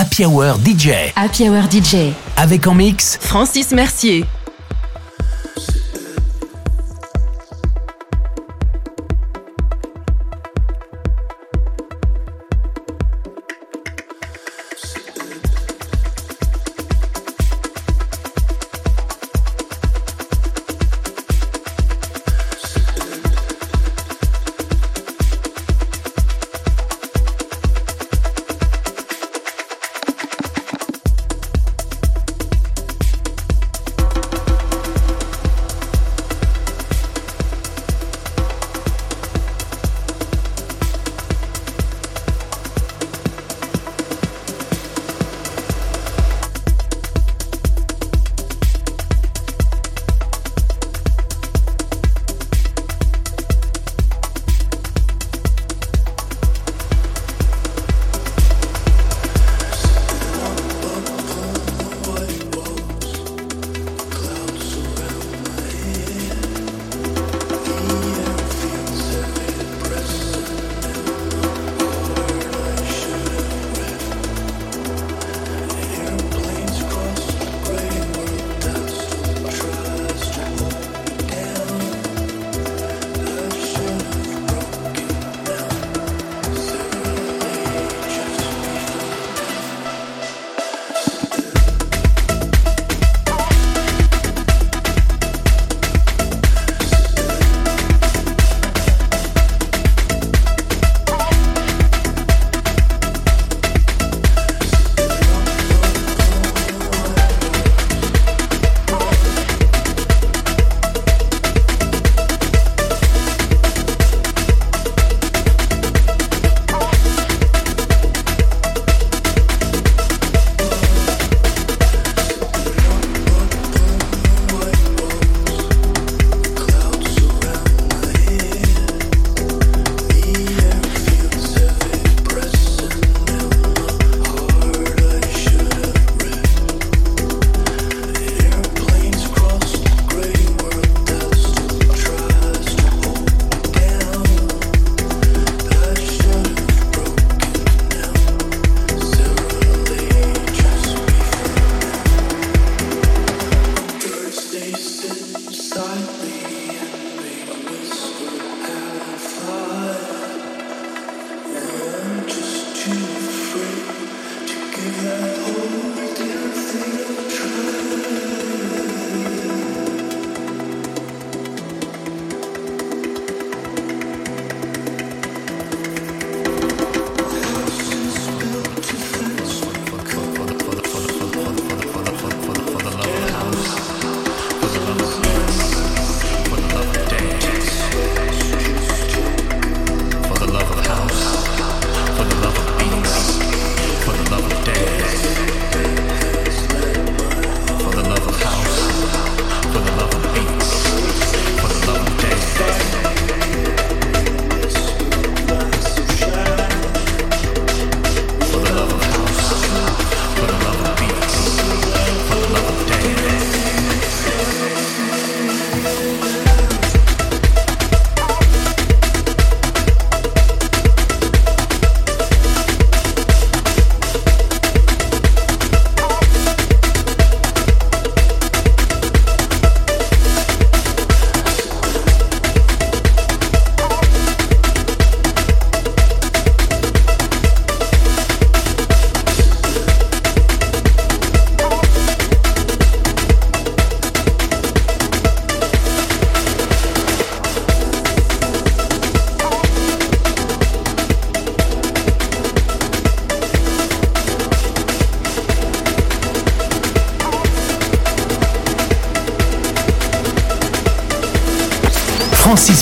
Happy Hour DJ. Happy Hour DJ. Avec en mix Francis Mercier.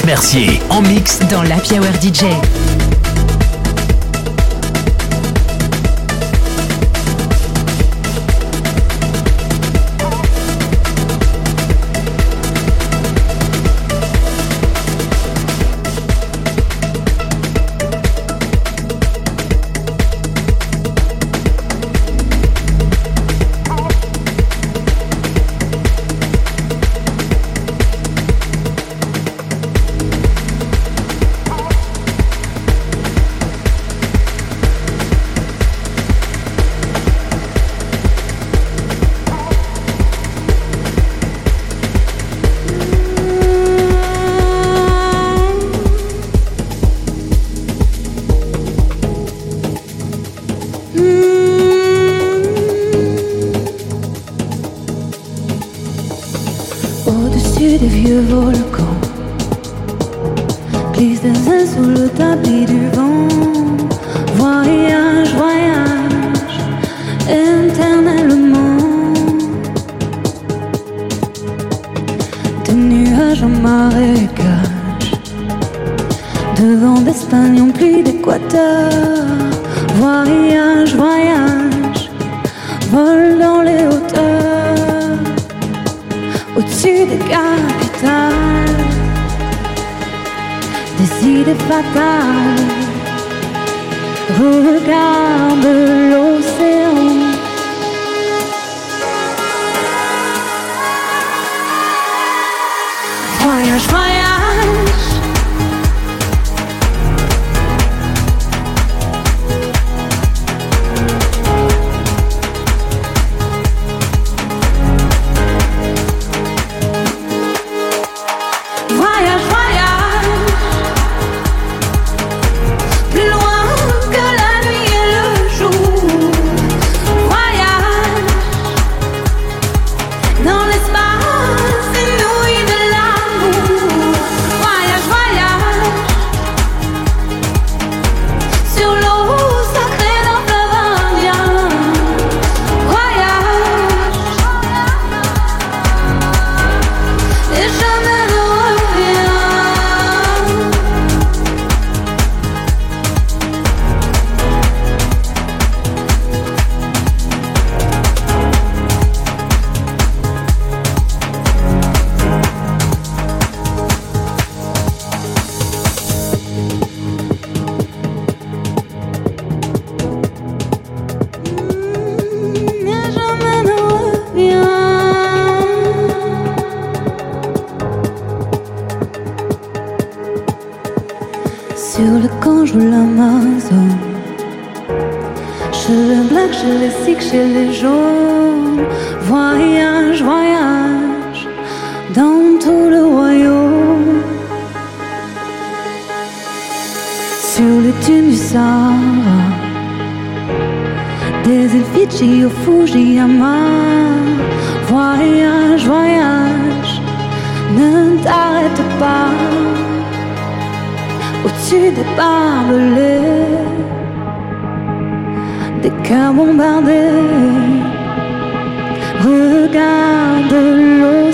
Mercier en mix dans la Hour DJ. fatal. Regarde l'eau. Des îles Fidji au Fujiyama. Voyage, voyage, ne t'arrête pas. Au-dessus des barbelés, des cœurs bombardés. Regarde l'eau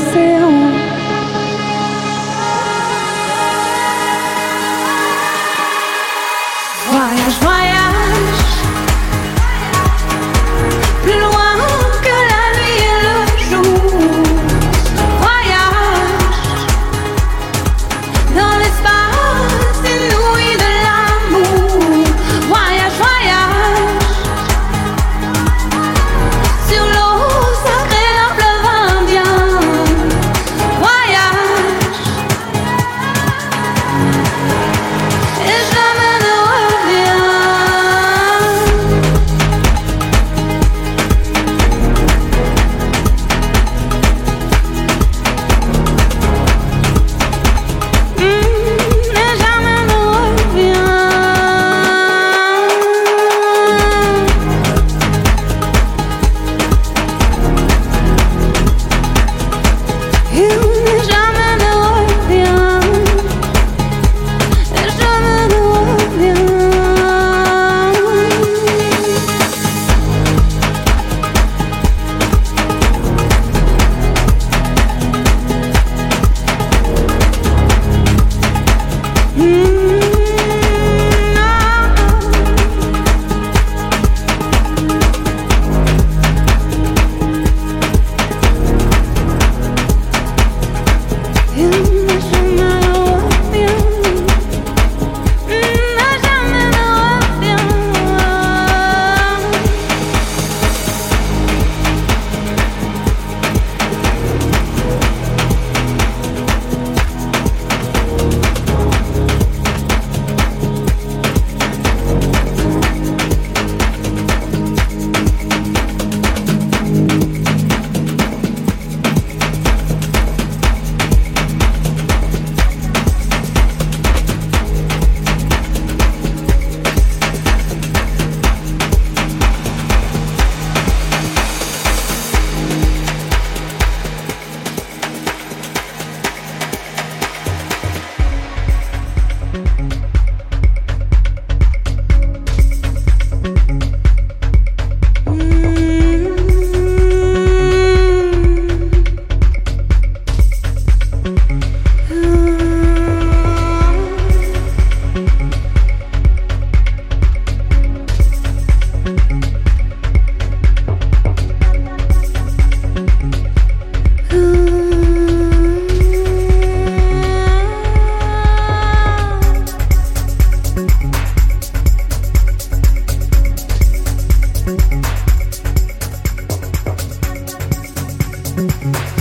Mm-hmm.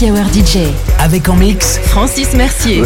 l'Happy Hour DJ. Avec en mix Francis Mercier.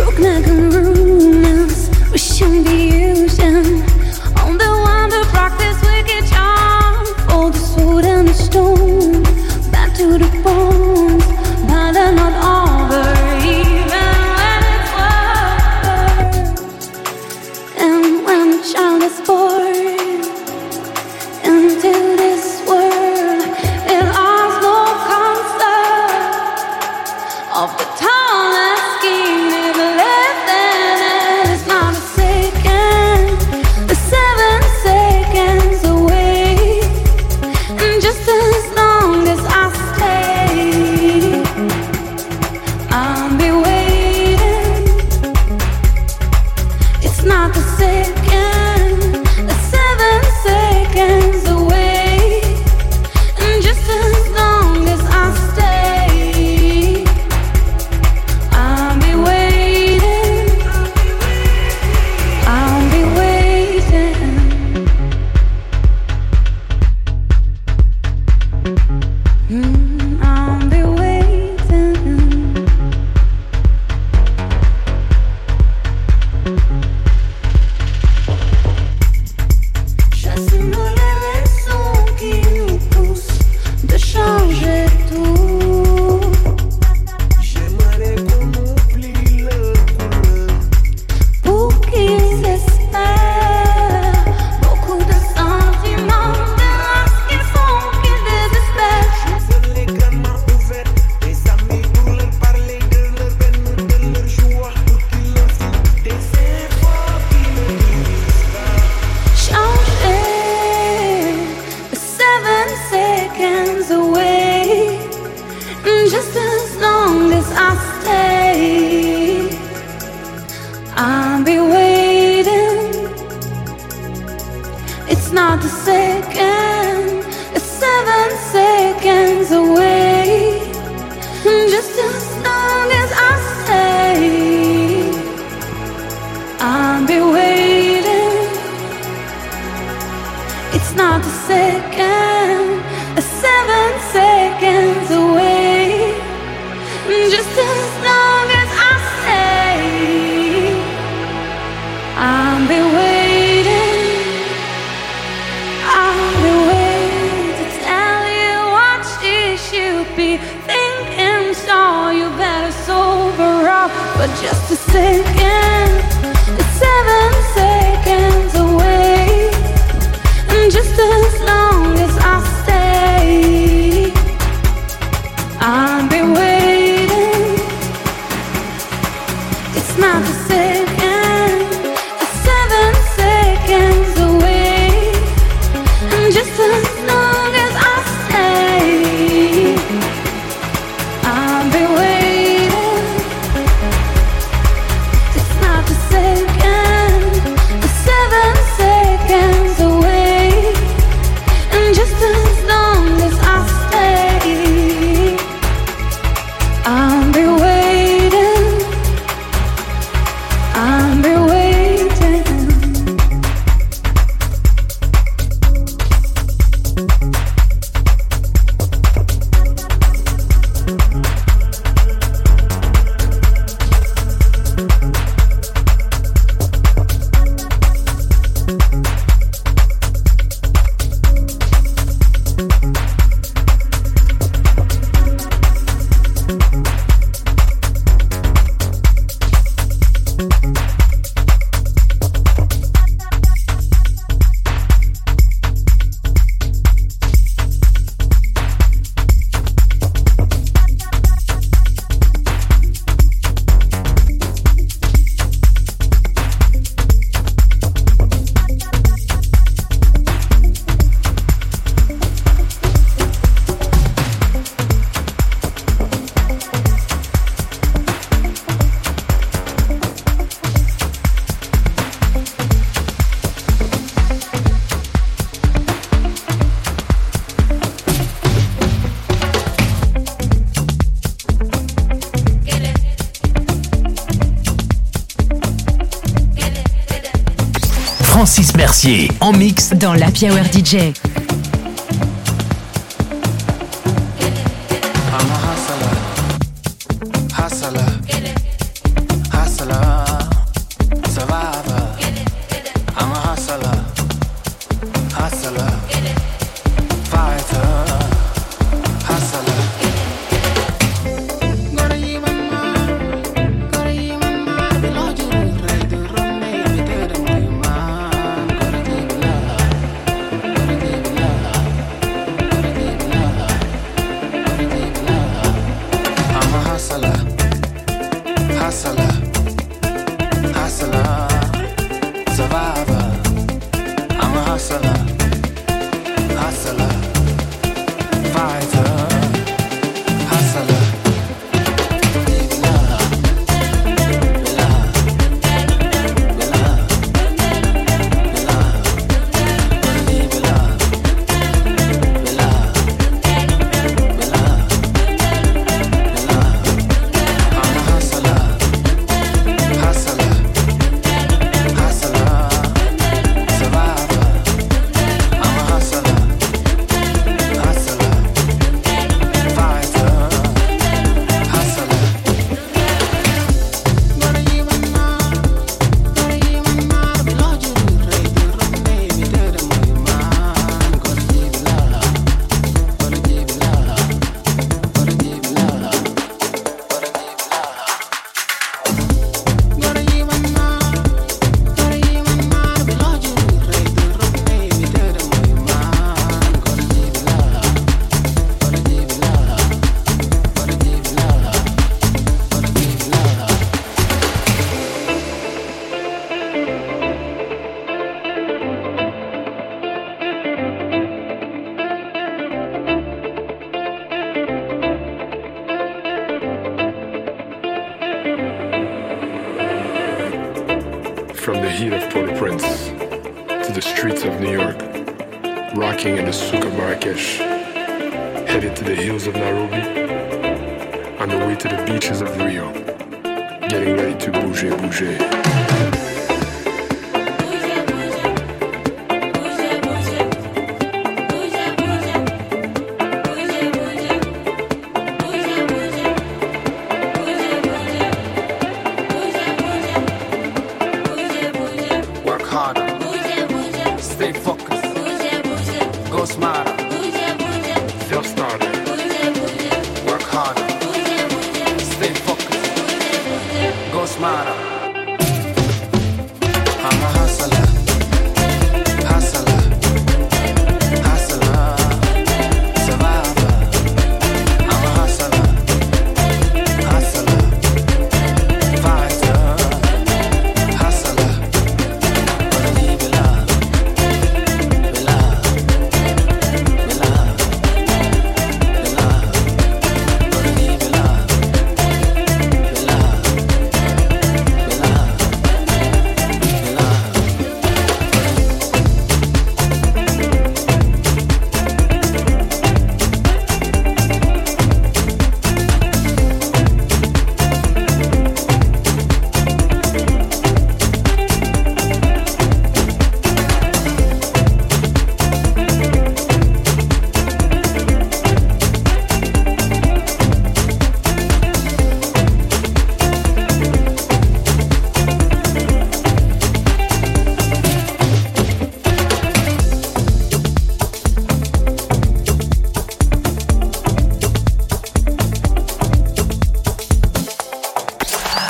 Francis Mercier en mix dans la Hour DJ. king the souk of Marrakesh, headed to the hills of Nairobi, on the way to the beaches of Rio, getting ready to bouger, bouger.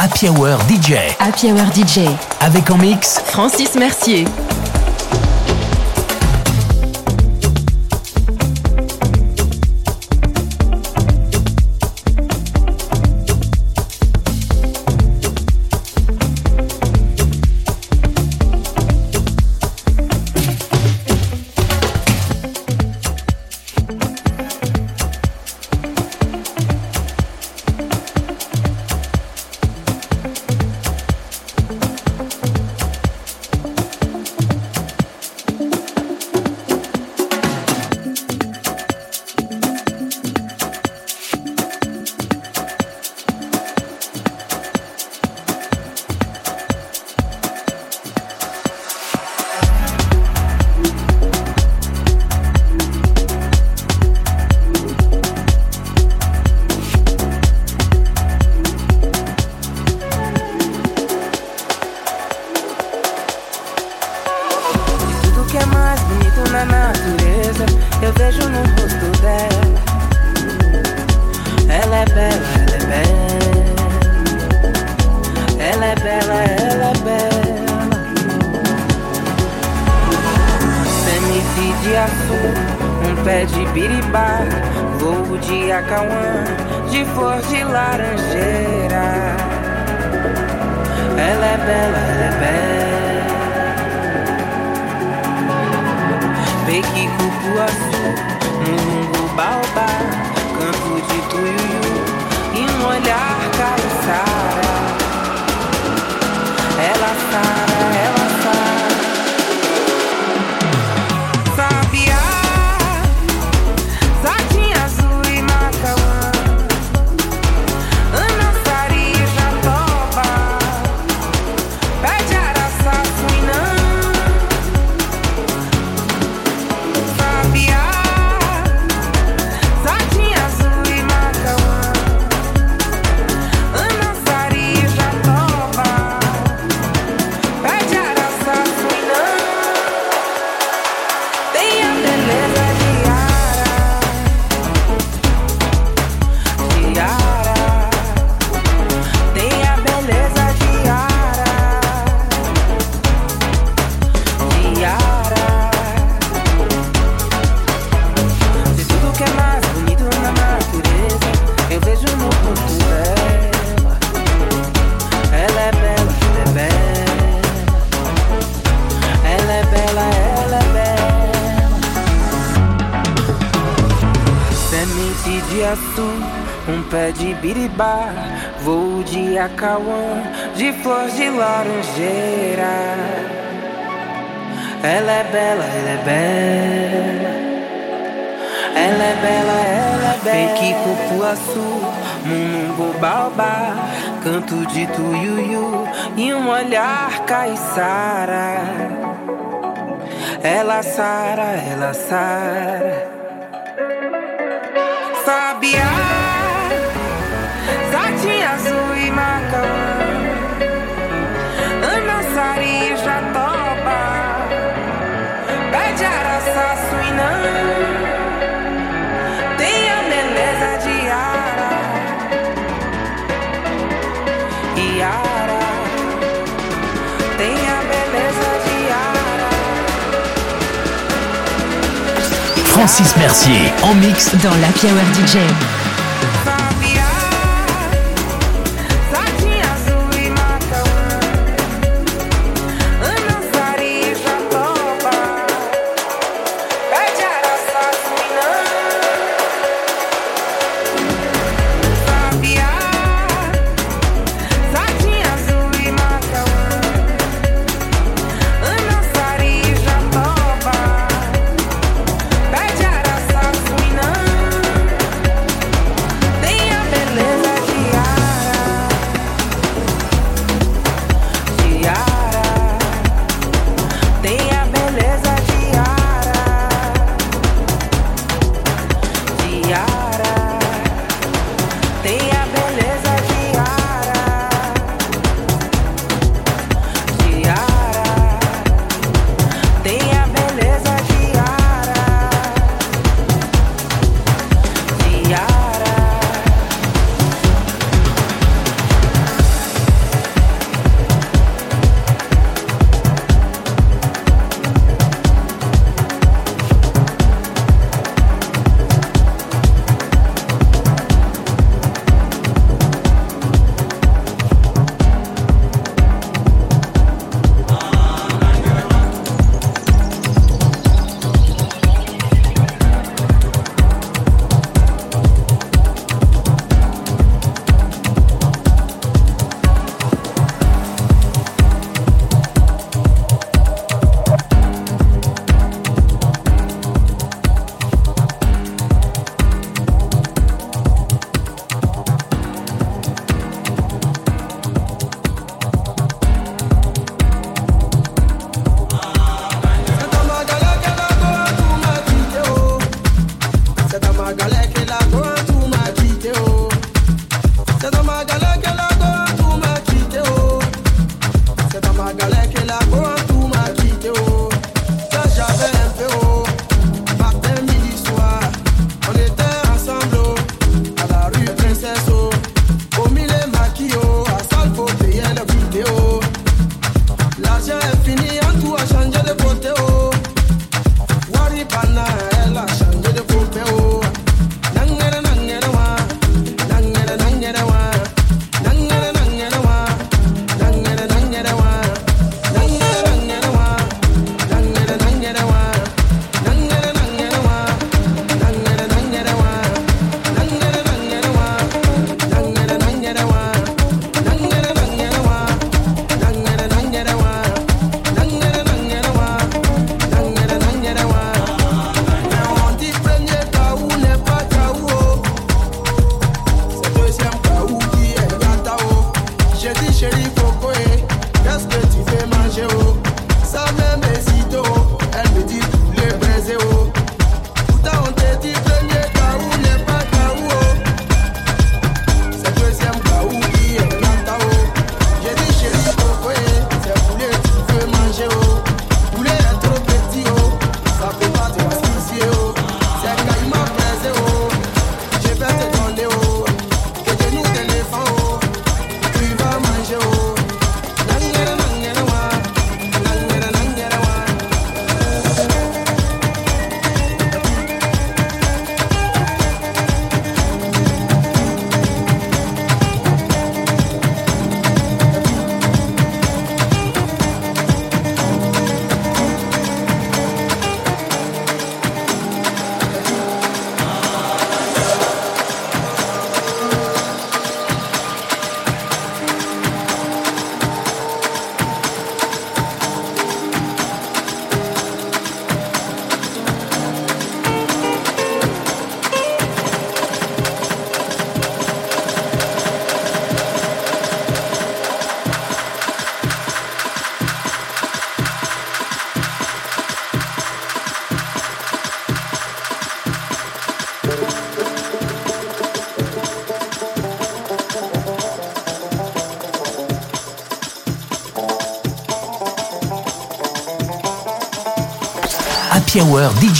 Happy Hour DJ. Happy Hour DJ. Avec en mix Francis Mercier. Mais bonito na natureza, eu vejo no rosto dela. Ela é bela, ela é bela. Ela é bela, ela é bela. Semente de azul, um pé de biribá, voo de acauã, de flor de laranjeira. Ela é bela, ela é bela. Peque cupuaçu, mulungu baobá, canto de tuiuiu e um olhar caiçara. Ela sara, ela voo de flor de laranjeira. Ela é bela, ela é bela. Ela é bela, ela é bela. Fake cupuaçu, mumumbo baobá, canto de tuiuiu e um olhar caiçara. Ela sara, ela sara. Sabiá, Francis Mercier en mix Dans la Hour DJ.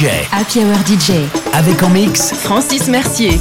DJ. Happy Hour DJ. Avec en mix Francis Mercier.